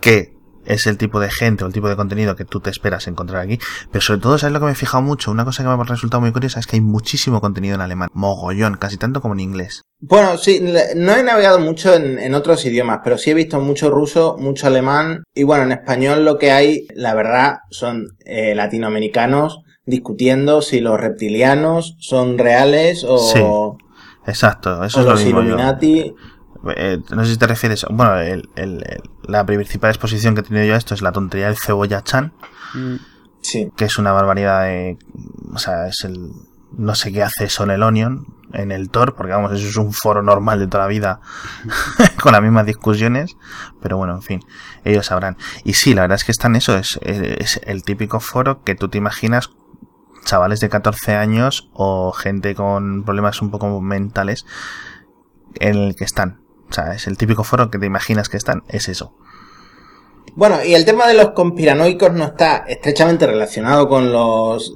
que es el tipo de gente o el tipo de contenido que tú te esperas encontrar aquí. Pero sobre todo, ¿sabes lo que me he fijado mucho? Una cosa que me ha resultado muy curiosa es que hay muchísimo contenido en alemán. Mogollón, casi tanto como en inglés. Bueno, sí, no he navegado mucho en, otros idiomas, pero sí he visto mucho ruso, mucho alemán. Y bueno, en español lo que hay, la verdad, son eh, latinoamericanos discutiendo si los reptilianos son reales o... Sí, exacto, eso es lo los Illuminati. Eh, no sé si te refieres. Bueno, la principal exposición que he tenido yo a esto es la tontería del cebolla chan. Mm. Sí. Que es una barbaridad de. O sea, es el. No sé qué hace Son el Onion en el Tor, porque vamos, eso es un foro normal de toda la vida con las mismas discusiones. Pero bueno, en fin, ellos sabrán. Y sí, la verdad es que están eso, es, es el típico foro que tú te imaginas chavales de 14 años o gente con problemas un poco mentales en el que están. O sea, es el típico foro que te imaginas que están, es eso. Bueno, y el tema de los conspiranoicos no está estrechamente relacionado con los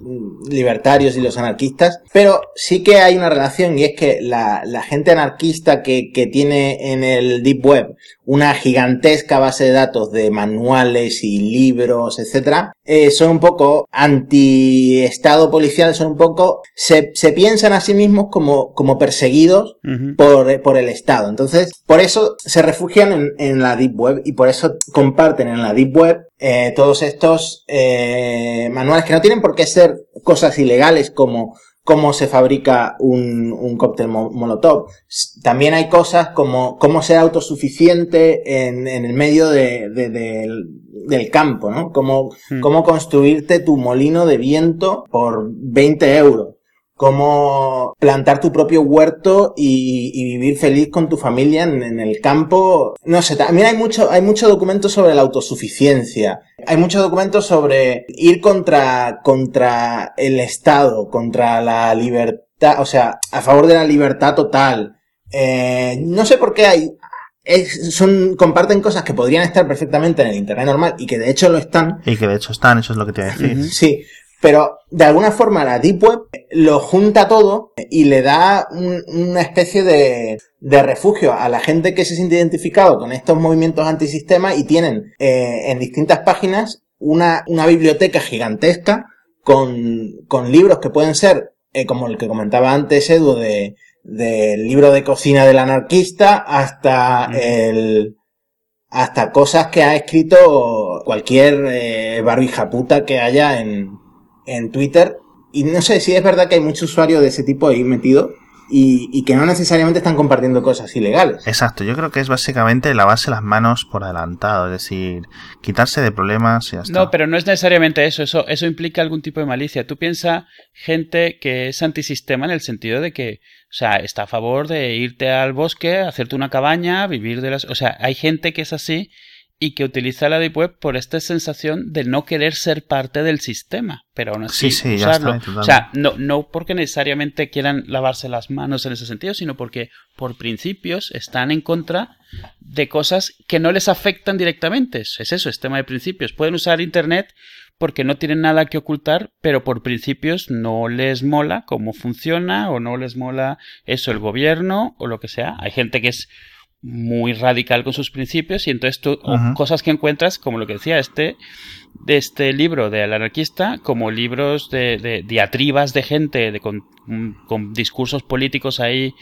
libertarios y los anarquistas, pero sí que hay una relación y es que la, gente anarquista que, que, tiene en el Deep Web una gigantesca base de datos de manuales y libros, etcétera, eh, son un poco anti-estado policial, son un poco, se, se, piensan a sí mismos como, como perseguidos por, por, el Estado. Entonces, por eso se refugian en, en, la Deep Web y por eso comparten en la Deep Web eh, todos estos eh, manuales que no tienen por qué ser cosas ilegales como cómo se fabrica un, un cóctel molotov. También hay cosas como cómo ser autosuficiente en, en el medio de, del, campo, ¿no? Cómo, hmm. cómo construirte tu molino de viento por 20 euros cómo plantar tu propio huerto y, vivir feliz con tu familia en, el campo. No sé, también hay mucho, hay mucho documento sobre la autosuficiencia. Hay muchos documentos sobre ir contra, contra el Estado, contra la libertad, o sea, a favor de la libertad total. Eh, no sé por qué hay, son, comparten cosas que podrían estar perfectamente en el Internet normal y que de hecho lo están. Y que de hecho están, eso es lo que te iba a decir. Sí, pero de alguna forma la Deep Web lo junta todo y le da una especie de, de, refugio a la gente que se siente identificado con estos movimientos antisistema y tienen eh, en distintas páginas una, una biblioteca gigantesca con, con libros que pueden ser, eh, como el que comentaba antes Edu, de, del libro de cocina del anarquista hasta el hasta cosas que ha escrito cualquier eh, barbija puta que haya en, en Twitter. Y no sé si es verdad que hay muchos usuarios de ese tipo ahí metido y, que no necesariamente están compartiendo cosas ilegales. Exacto, yo creo que es básicamente lavarse las manos por adelantado, es decir, quitarse de problemas y ya No, pero no es necesariamente eso, eso, eso implica algún tipo de malicia. Tú piensas gente que es antisistema en el sentido de que, o sea, está a favor de irte al bosque, hacerte una cabaña, vivir de las... O sea, hay gente que es así y que utiliza la Deep Web por esta sensación de no querer ser parte del sistema, pero aún así usarlo. o sea, no, no porque necesariamente quieran lavarse las manos en ese sentido, sino porque por principios están en contra de cosas que no les afectan directamente. Es eso, es tema de principios. Pueden usar Internet porque no tienen nada que ocultar, pero por principios no les mola cómo funciona o no les mola eso el gobierno o lo que sea. Hay gente que es muy radical con sus principios y entonces tú, cosas que encuentras, como lo que decía este, de este libro del anarquista, como libros de, diatribas de gente de, con, discursos políticos ahí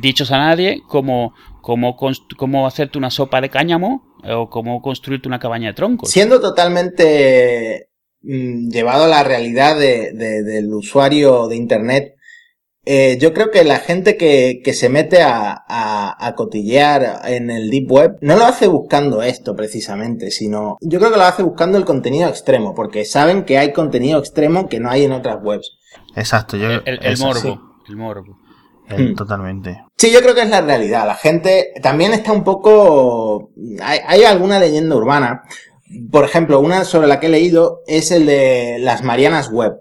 dichos a nadie, como cómo, hacerte una sopa de cáñamo o cómo construirte una cabaña de troncos. Siendo totalmente mm, llevado a la realidad del usuario de Internet, eh, yo creo que la gente que, que se mete a, a, cotillear en el Deep Web no lo hace buscando esto precisamente, sino yo creo que lo hace buscando el contenido extremo, porque saben que hay contenido extremo que no hay en otras webs. Exacto, yo... El, morbo, el morbo. Hmm. Totalmente. Sí, yo creo que es la realidad. La gente también está un poco... Hay, hay alguna leyenda urbana. Por ejemplo, una sobre la que he leído es el de las Marianas Web.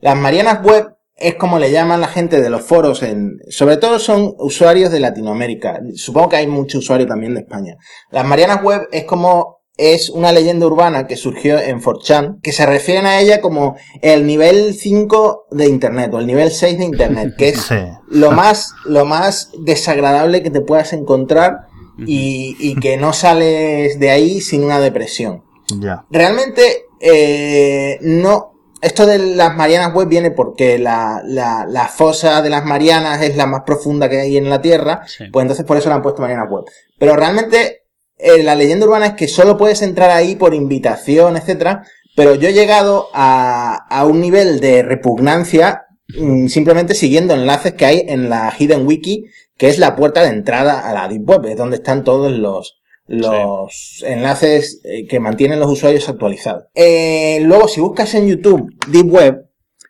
Las Marianas Web es como le llaman la gente de los foros en, sobre todo son usuarios de Latinoamérica. Supongo que hay muchos usuarios también de España. Las Marianas Web es como, es una leyenda urbana que surgió en 4chan, que se refieren a ella como el nivel 5 de Internet, o el nivel 6 de Internet, que es lo más, lo más desagradable que te puedas encontrar y, y que no sales de ahí sin una depresión. Ya. Realmente, eh, no, esto de las Marianas Web viene porque la, la, fosa de las Marianas es la más profunda que hay en la Tierra, pues entonces por eso le han puesto Marianas Web. Pero realmente eh, la leyenda urbana es que solo puedes entrar ahí por invitación, etcétera, pero yo he llegado a, a un nivel de repugnancia mm, simplemente siguiendo enlaces que hay en la Hidden Wiki, que es la puerta de entrada a la Deep Web, es donde están todos los, los enlaces eh, que mantienen los usuarios actualizados. Eh, luego, si buscas en YouTube Deep Web,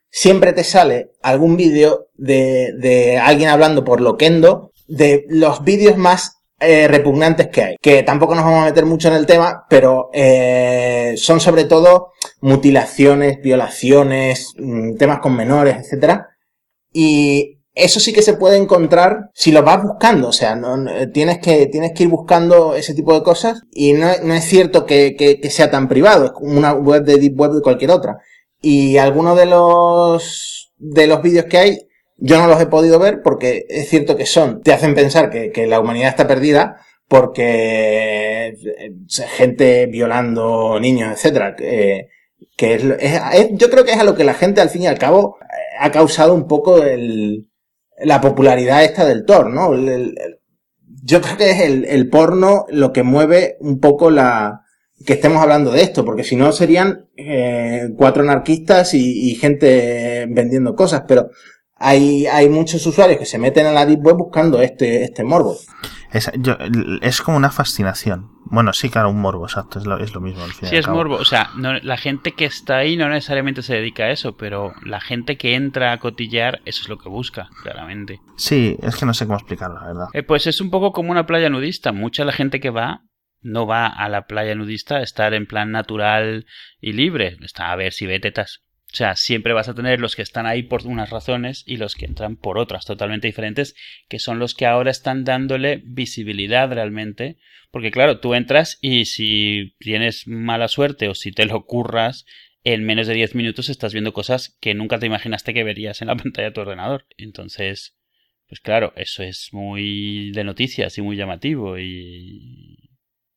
siempre te sale algún vídeo de, alguien hablando por Loquendo de los vídeos más eh, repugnantes que hay. Que tampoco nos vamos a meter mucho en el tema, pero son sobre todo mutilaciones, violaciones, mm, temas con menores, etcétera. Y eso sí que se puede encontrar si lo vas buscando, o sea, no, tienes, que, tienes que ir buscando ese tipo de cosas y no, no es cierto que, que, sea tan privado, es una web de Deep Web de cualquier otra. Y algunos de los, de los vídeos que hay, yo no los he podido ver porque es cierto que son, te hacen pensar que, que la humanidad está perdida porque eh, gente violando niños, etcétera, que es, es, yo creo que es a lo que la gente al fin y al cabo ha causado un poco el, la popularidad esta del Thor, ¿no? yo creo que es el, porno lo que mueve un poco la que estemos hablando de esto, porque si no serían eh, cuatro anarquistas y, gente vendiendo cosas, pero hay, hay muchos usuarios que se meten a la Deep buscando este, este morbo. Es, yo- es como una fascinación. Bueno, sí, claro, un morbo, exacto. Es lo, es lo mismo al fin Sí, es cabo. morbo. O sea, no- la gente que está ahí no necesariamente se dedica a eso, pero la gente que entra a cotillar, eso es lo que busca, claramente. Sí, es que no sé cómo explicarlo, la verdad. Eh, pues es un poco como una playa nudista. Mucha la gente que va no va a la playa nudista a estar en plan natural y libre. Está a ver si ve tetas. O sea, siempre vas a tener los que están ahí por unas razones y los que entran por otras totalmente diferentes, que son los que ahora están dándole visibilidad realmente. Porque claro, tú entras y si tienes mala suerte o si te lo curras, en menos de 10 minutos estás viendo cosas que nunca te imaginaste que verías en la pantalla de tu ordenador. Entonces, pues claro, eso es muy de noticias y muy llamativo y,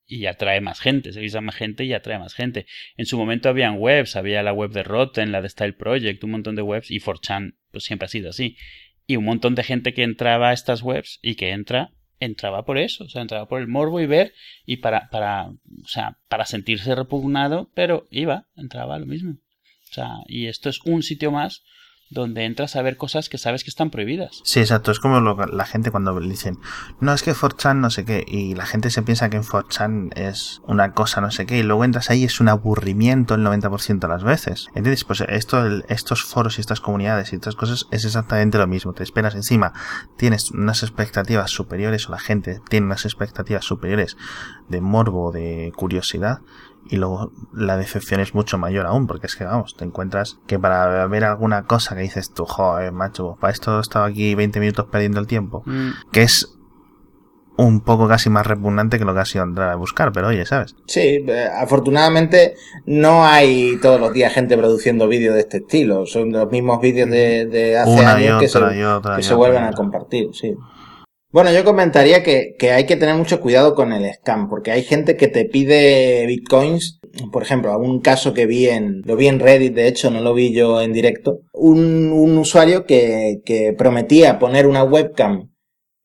y atrae más gente, se avisa más gente y atrae más gente. En su momento habían webs, había la web de Rotten, la de Style Project, un montón de webs y 4chan pues siempre ha sido así. Y un montón de gente que entraba a estas webs y que entra, entraba por eso, o sea, entraba por el morbo y ver y para, para, o sea, para sentirse repugnado, pero iba, entraba lo mismo. O sea, y esto es un sitio más donde entras a ver cosas que sabes que están prohibidas. Sí, exacto. Es como lo la gente cuando le dicen, no, es que 4chan no sé qué, y la gente se piensa que en 4chan es una cosa no sé qué, y luego entras ahí y es un aburrimiento el 90% de las veces. ¿Entiendes? Pues esto, estos foros y estas comunidades y estas cosas es exactamente lo mismo. Te esperas encima, tienes unas expectativas superiores, o la gente tiene unas expectativas superiores de morbo, de curiosidad, y luego la decepción es mucho mayor aún, porque es que, vamos, te encuentras que para ver alguna cosa que dices tú, joder, macho, para esto he estado aquí 20 minutos perdiendo el tiempo, Mm, que es un poco casi más repugnante que lo que ha sido entrar a buscar, pero oye, ¿sabes? Sí, eh, afortunadamente no hay todos los días gente produciendo vídeos de este estilo. Son los mismos vídeos de, de hace Una y años que se, otra y otra que y se otra vuelven a compartir, sí. Bueno, yo comentaría que, que hay que tener mucho cuidado con el scam, porque hay gente que te pide bitcoins. Por ejemplo, un caso que vi en, lo vi en Reddit, de hecho, no lo vi yo en directo. Un, un usuario que, que prometía poner una webcam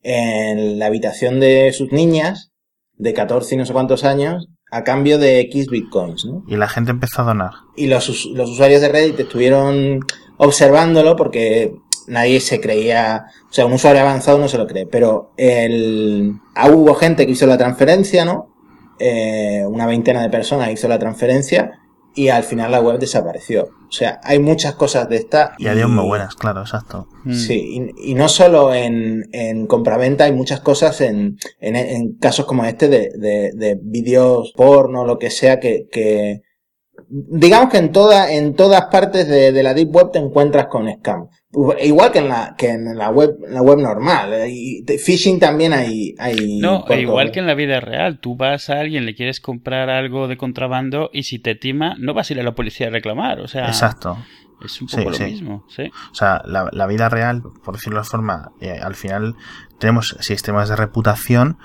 en la habitación de sus niñas, de 14 y no sé cuántos años, a cambio de X bitcoins, ¿no? Y la gente empezó a donar. Y los, los usuarios de Reddit estuvieron observándolo porque nadie se creía, o sea, un usuario avanzado no se lo cree, pero el, ah, hubo gente que hizo la transferencia, ¿no? Eh, una veintena de personas hizo la transferencia y al final la web desapareció. O sea, hay muchas cosas de esta. Y adiós muy buenas, claro, exacto. mm. Sí, y, y no solo en, en compraventa, hay muchas cosas en, en, en casos como este de, de, de vídeos porno, lo que sea, que, que digamos que en toda, en todas partes de, de la deep web te encuentras con scam. Igual que en la, que en la web, en la web normal. eh, Y phishing también hay, hay No, igual que en la vida real, tú vas a alguien, le quieres comprar algo de contrabando y si te tima, no vas a ir a la policía a reclamar. O sea, Exacto. es un Sí, poco lo sí. mismo. Sí. O sea, la, la vida real, por decirlo de forma, eh, al final tenemos sistemas de reputación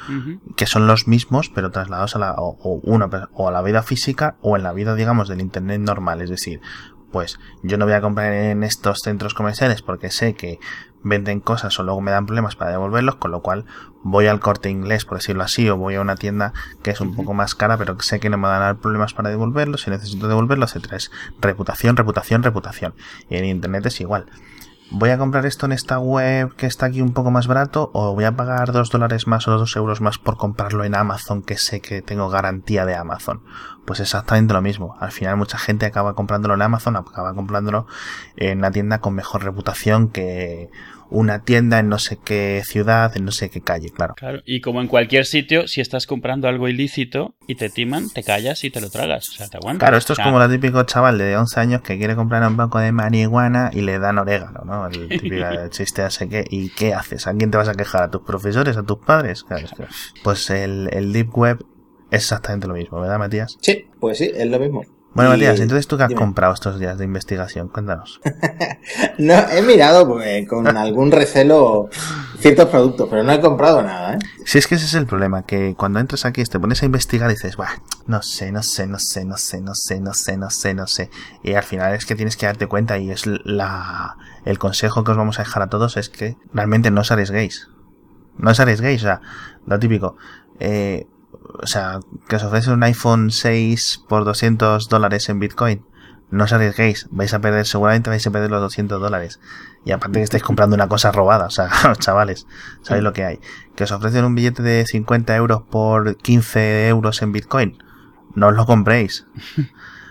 que son los mismos, pero trasladados a la, o, o una, o a la vida física o en la vida, digamos, del Internet normal. Es decir, pues yo no voy a comprar en estos centros comerciales porque sé que venden cosas o luego me dan problemas para devolverlos, con lo cual voy al corte inglés, por decirlo así, o voy a una tienda que es un poco más cara, pero que sé que no me van a dar problemas para devolverlos, si necesito devolverlos, etcétera. Es reputación, reputación, reputación. Y en Internet es igual. ¿Voy a comprar esto en esta web que está aquí un poco más barato? ¿O voy a pagar dos dólares más o dos euros más por comprarlo en Amazon que sé que tengo garantía de Amazon? Pues exactamente lo mismo. Al final mucha gente acaba comprándolo en Amazon, acaba comprándolo en una tienda con mejor reputación que una tienda en no sé qué ciudad, en no sé qué calle, claro. Claro. Y como en cualquier sitio, si estás comprando algo ilícito y te timan, te callas y te lo tragas. O sea, te aguantas. Claro, esto es como el típico chaval de 11 años que quiere comprar un poco de marihuana y le dan orégano, ¿no? El típico chiste así que, ¿y qué haces? ¿A quién te vas a quejar? ¿A tus profesores? ¿A tus padres? Claro, es que- pues el, el Deep Web es exactamente lo mismo, ¿verdad, Matías? Sí, pues sí, es lo mismo. Bueno, Y- Matías, entonces tú qué has dime. comprado estos días de investigación, cuéntanos. No, he mirado pues, con algún recelo ciertos productos, pero no he comprado nada, ¿eh? Si es que ese es el problema, que cuando entras aquí te pones a investigar y dices, Buah, no sé, no sé, no sé, no sé, no sé, no sé, no sé, no sé. Y al final es que tienes que darte cuenta y es la el consejo que os vamos a dejar a todos es que realmente no os arriesguéis. No os arriesguéis, o sea, lo típico. Eh, o sea, que os ofrece un iPhone 6 por 200 dólares en Bitcoin. No os arriesguéis, vais a perder, seguramente vais a perder los 200 dólares. Y aparte que estáis comprando una cosa robada, o sea, chavales, ¿sabéis lo que hay? Que os ofrecen un billete de 50 euros por 15 euros en Bitcoin. No os lo compréis.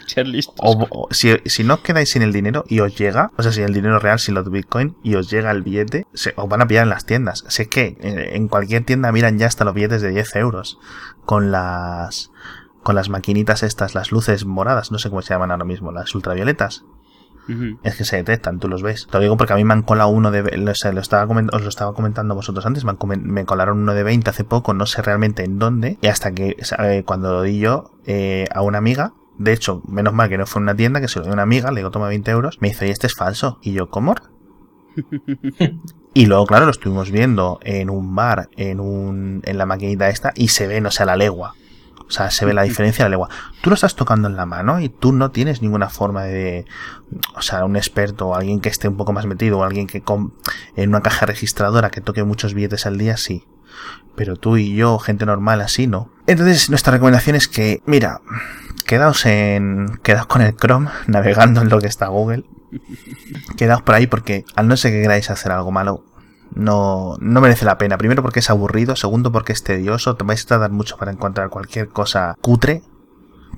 Ser listos. O, o- si, si no os quedáis sin el dinero y os llega, o sea, sin el dinero real, sin los Bitcoin, y os llega el billete, se, os van a pillar en las tiendas. Si es que eh, en cualquier tienda miran ya hasta los billetes de 10 euros. Con las. Con las maquinitas estas, las luces moradas, no sé cómo se llaman ahora mismo, las ultravioletas. Es que se detectan, tú los ves. Te lo digo porque a mí me han colado uno de... Lo, estaba os lo estaba comentando vosotros antes, me, han comen- me colaron uno de 20 hace poco, no sé realmente en dónde. Y hasta que eh, cuando lo di yo eh, a una amiga, de hecho, menos mal que no fue en una tienda, que se lo dio una amiga, le digo, toma 20 euros, me dice, y este es falso. Y yo, ¿cómo? Y luego, claro, lo estuvimos viendo en un bar, en un en la maquinita esta, y se ve, no sé, a la legua. O sea, se ve la diferencia a la legua. Tú lo estás tocando en la mano y tú no tienes ninguna forma de... O sea, un experto o alguien que esté un poco más metido o alguien que com- en una caja registradora que toque muchos billetes al día, sí. Pero tú y yo, gente normal, así no. Entonces, nuestra recomendación es que, mira, quedaos en... Quedaos con el Chrome, navegando en lo que está Google. Quedaos por ahí porque, al no ser que queráis hacer algo malo, no, no merece la pena. Primero porque es aburrido, segundo porque es tedioso, te vais a tardar mucho para encontrar cualquier cosa cutre.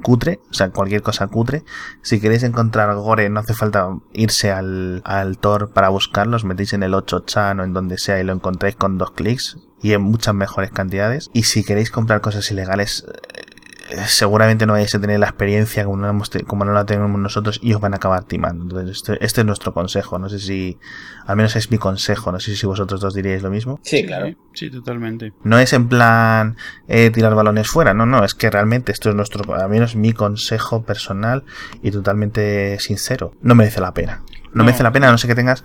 Cutre, o sea, cualquier cosa cutre. Si queréis encontrar gore, no hace falta irse al, al para buscarlo. Os metéis en el 8chan o en donde sea y lo encontráis con dos clics y en muchas mejores cantidades. Y si queréis comprar cosas ilegales, seguramente no vais a tener la experiencia como no, hemos te- como no la tenemos nosotros y os van a acabar timando. Entonces, este, este es nuestro consejo. No sé si, al menos es mi consejo. No sé si vosotros dos diríais lo mismo. Sí, claro. Sí, sí, totalmente. No es en plan eh, tirar balones fuera, no, no, es que realmente esto es nuestro, al menos mi consejo personal y totalmente sincero. No merece la pena. No, No. merece la pena a no ser que tengas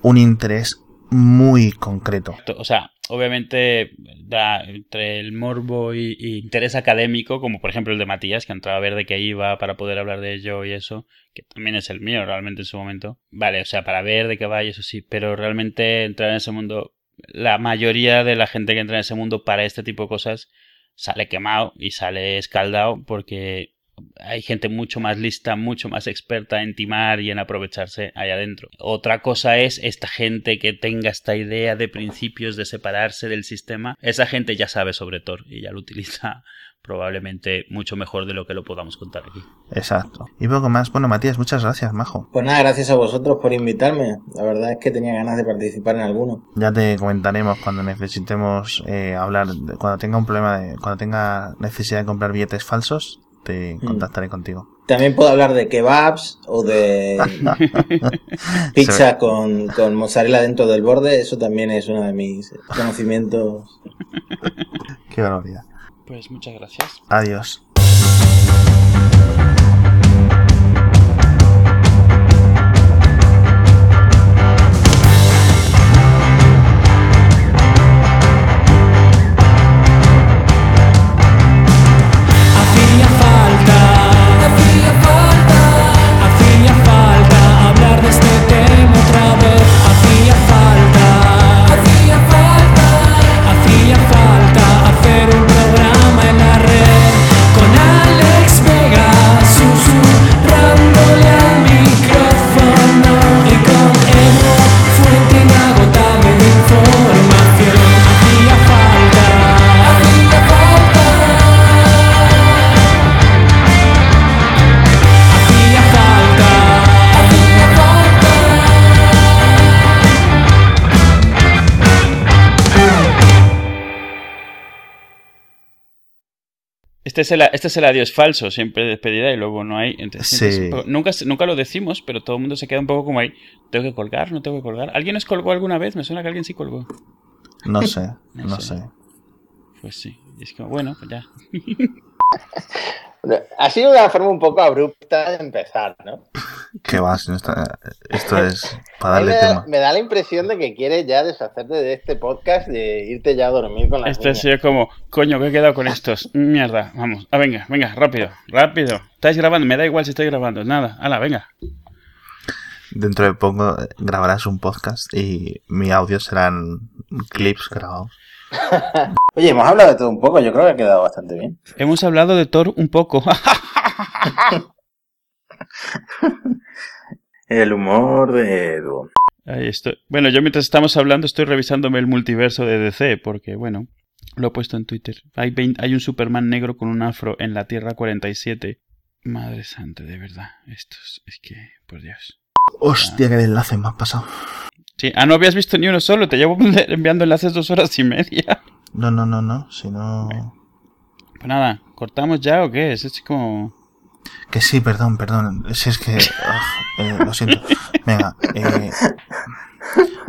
un interés muy concreto. O sea, obviamente da entre el morbo y, y interés académico, como por ejemplo el de Matías, que entraba a ver de qué iba para poder hablar de ello y eso, que también es el mío realmente en su momento. Vale, o sea, para ver de qué va y eso sí, pero realmente entrar en ese mundo, la mayoría de la gente que entra en ese mundo para este tipo de cosas sale quemado y sale escaldado porque hay gente mucho más lista, mucho más experta en timar y en aprovecharse ahí adentro. Otra cosa es esta gente que tenga esta idea de principios de separarse del sistema. Esa gente ya sabe sobre Tor y ya lo utiliza probablemente mucho mejor de lo que lo podamos contar aquí. Exacto. Y poco más. Bueno, Matías, muchas gracias, majo. Pues nada, gracias a vosotros por invitarme. La verdad es que tenía ganas de participar en alguno. Ya te comentaremos cuando necesitemos eh, hablar, de- cuando tenga un problema, de, cuando tenga necesidad de comprar billetes falsos, te Mm. contactaré contigo. También puedo hablar de kebabs o de pizza con, con mozzarella dentro del borde. Eso también es uno de mis conocimientos. Qué barbaridad. Pues muchas gracias. Adiós. Este es, el, este es el adiós falso, siempre despedida y luego no hay. Entonces, Sí. poco- nunca, nunca lo decimos, pero todo el mundo se queda un poco como ahí. ¿Tengo que colgar? ¿No tengo que colgar? ¿Alguien os colgó alguna vez? Me suena que alguien sí colgó. No sé, No no sé. sé. Pues sí. Y es como, bueno, pues ya. Ha sido una forma un poco abrupta de empezar, ¿no? ¿Qué vas? No está- Esto es para darle me, da, tema. me da la impresión de que quieres ya deshacerte de este podcast, de irte ya a dormir con la Este ha sido como, coño, ¿qué he quedado con estos? Mierda, vamos. Ah, venga, venga, rápido, rápido. ¿Estáis grabando? Me da igual si estoy grabando. Nada, hala, venga. Dentro de poco grabarás un podcast y mi audio serán clips grabados. Oye, hemos hablado de todo un poco, yo creo que ha quedado bastante bien. Hemos hablado de Thor un poco. El humor de Edu. Ahí estoy. Bueno, yo mientras estamos hablando estoy revisándome el multiverso de DC, porque, bueno, lo he puesto en Twitter. Hay, 20 hay un Superman negro con un afro en la Tierra 47. Madre santa, de verdad. Esto es, es que, por Dios. Hostia, qué enlace me has pasado. Sí. Ah, no habías visto ni uno solo. Te llevo enviando enlaces dos horas y media. No, no, no, no. Si no. Pues nada, ¿cortamos ya o qué? Es así como. Que sí, perdón, perdón. Si es que. ah, eh, lo siento. Venga. Eh...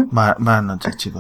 Buenas noches, chicos.